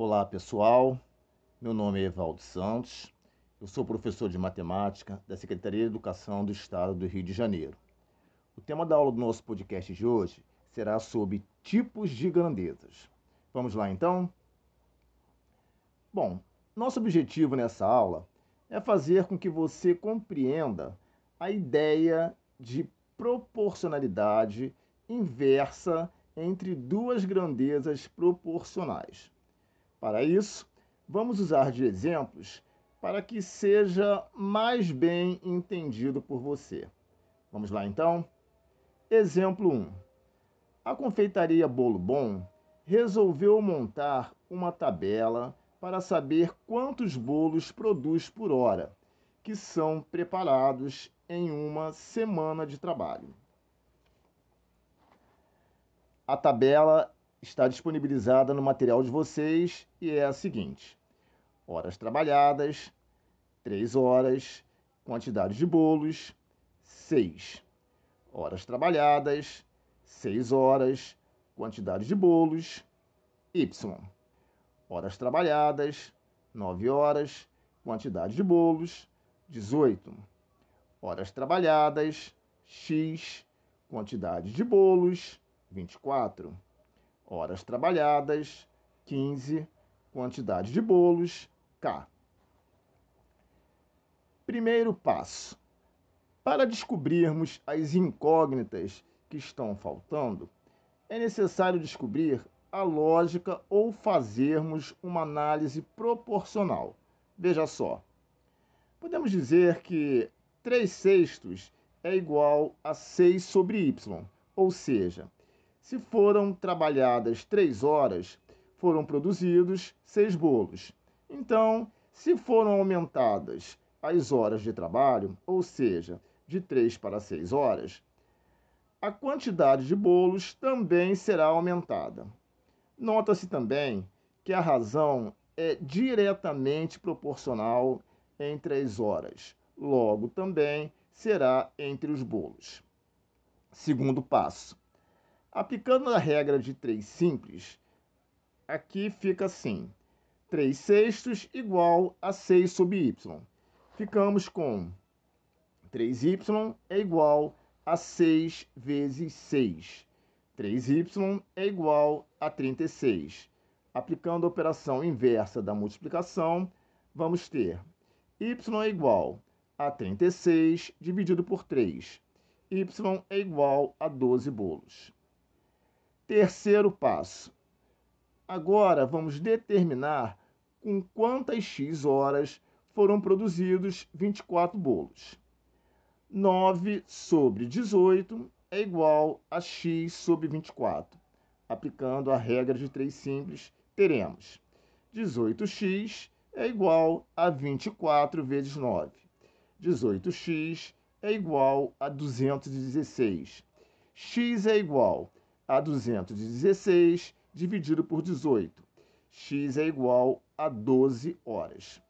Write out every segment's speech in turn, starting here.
Olá pessoal, meu nome é Evaldo Santos, eu sou professor de matemática da Secretaria de Educação do Estado do Rio de Janeiro. O tema da aula do nosso podcast de hoje será sobre tipos de grandezas. Vamos lá então? Bom, nosso objetivo nessa aula é fazer com que você compreenda a ideia de proporcionalidade inversa entre duas grandezas proporcionais. Para isso, vamos usar de exemplos para que seja mais bem entendido por você. Vamos lá então? Exemplo 1. A confeitaria Bolo Bom resolveu montar uma tabela para saber quantos bolos produz por hora, que são preparados em uma semana de trabalho. A tabela está disponibilizada no material de vocês e é a seguinte: horas trabalhadas, 3 horas, quantidade de bolos, 6. Horas trabalhadas, 6 horas, quantidade de bolos, Y. Horas trabalhadas, 9 horas, quantidade de bolos, 18. Horas trabalhadas, X, quantidade de bolos, 24 horas trabalhadas, 15, quantidade de bolos, K. Primeiro passo. Para descobrirmos as incógnitas que estão faltando, é necessário descobrir a lógica ou fazermos uma análise proporcional. Veja só. Podemos dizer que 3 sextos é igual a 6 sobre y, ou seja, se foram trabalhadas três horas, foram produzidos seis bolos. Então, se foram aumentadas as horas de trabalho, ou seja, de três para seis horas, a quantidade de bolos também será aumentada. Nota-se também que a razão é diretamente proporcional entre as horas, logo também será entre os bolos. Segundo passo Aplicando a regra de 3 simples, aqui fica assim: 3 sextos igual a 6 sobre y. Ficamos com 3y é igual a 6 vezes 6. 3y é igual a 36. Aplicando a operação inversa da multiplicação, vamos ter y é igual a 36 dividido por 3. y é igual a 12 bolos. Terceiro passo. Agora vamos determinar com quantas x horas foram produzidos 24 bolos. 9 sobre 18 é igual a x sobre 24. Aplicando a regra de 3 simples, teremos 18x é igual a 24 vezes 9. 18x é igual a 216. x é igual a 216 dividido por 18. x é igual a 12 horas.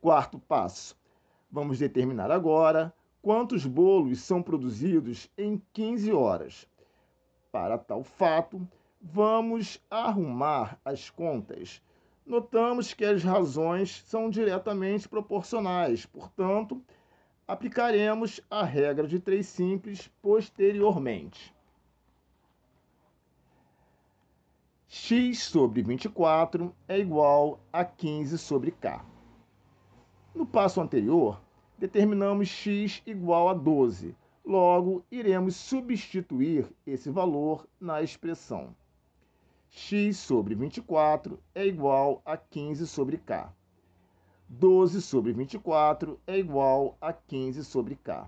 Quarto passo. Vamos determinar agora quantos bolos são produzidos em 15 horas. Para tal fato, vamos arrumar as contas. Notamos que as razões são diretamente proporcionais, portanto, aplicaremos a regra de três simples posteriormente. X sobre 24 é igual a 15 sobre k. No passo anterior, determinamos x igual a 12. Logo, iremos substituir esse valor na expressão. x sobre 24 é igual a 15 sobre k. 12 sobre 24 é igual a 15 sobre k.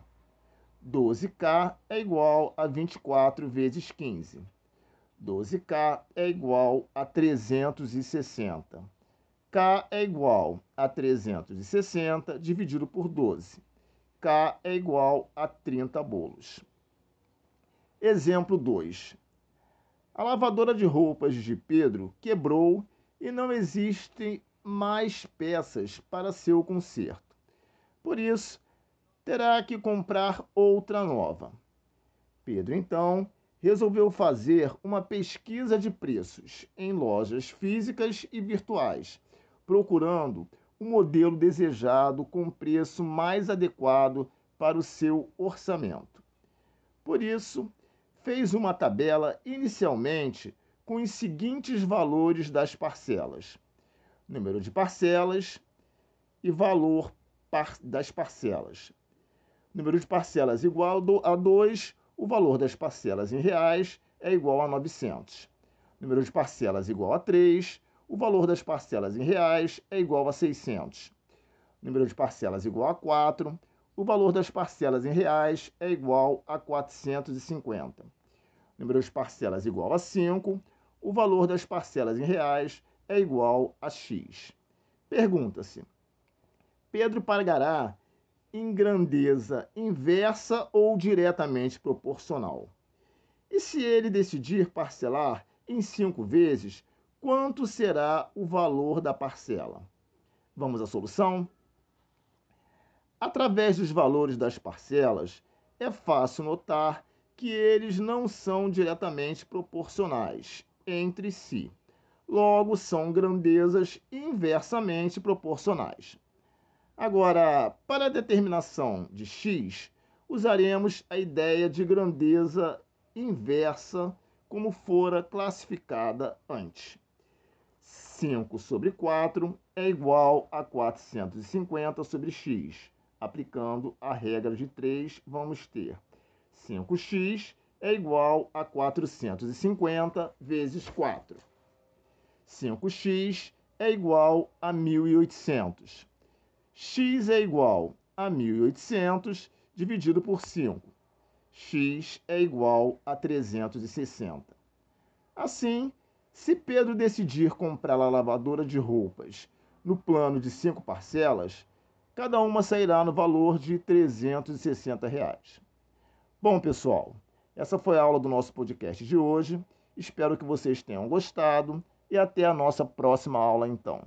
12k é igual a 24 vezes 15. 12K é igual a 360. K é igual a 360 dividido por 12. K é igual a 30 bolos. Exemplo 2. A lavadora de roupas de Pedro quebrou e não existem mais peças para seu conserto. Por isso, terá que comprar outra nova. Pedro então resolveu fazer uma pesquisa de preços em lojas físicas e virtuais, procurando o modelo desejado com preço mais adequado para o seu orçamento. Por isso, fez uma tabela inicialmente com os seguintes valores das parcelas: número de parcelas e valor das parcelas. Número de parcelas igual a 2, o valor das parcelas em reais é igual a 900. Número de parcelas igual a 3, o valor das parcelas em reais é igual a 600. Número de parcelas igual a 4, o valor das parcelas em reais é igual a 450. Número de parcelas igual a 5, o valor das parcelas em reais é igual a X. Pergunta-se: Pedro pagará em grandeza inversa ou diretamente proporcional? E se ele decidir parcelar em cinco vezes, quanto será o valor da parcela? Vamos à solução? Através dos valores das parcelas, é fácil notar que eles não são diretamente proporcionais entre si. Logo, são grandezas inversamente proporcionais. Agora, para a determinação de x, usaremos a ideia de grandeza inversa como fora classificada antes. 5 sobre 4 é igual a 450 sobre x. Aplicando a regra de 3, vamos ter 5x é igual a 450 vezes 4. 5x é igual a 1.800. x é igual a 1.800 dividido por 5. x é igual a 360. Assim, se Pedro decidir comprar a lavadora de roupas no plano de cinco parcelas, cada uma sairá no valor de 360 reais. Bom, pessoal, essa foi a aula do nosso podcast de hoje. Espero que vocês tenham gostado e até a nossa próxima aula então.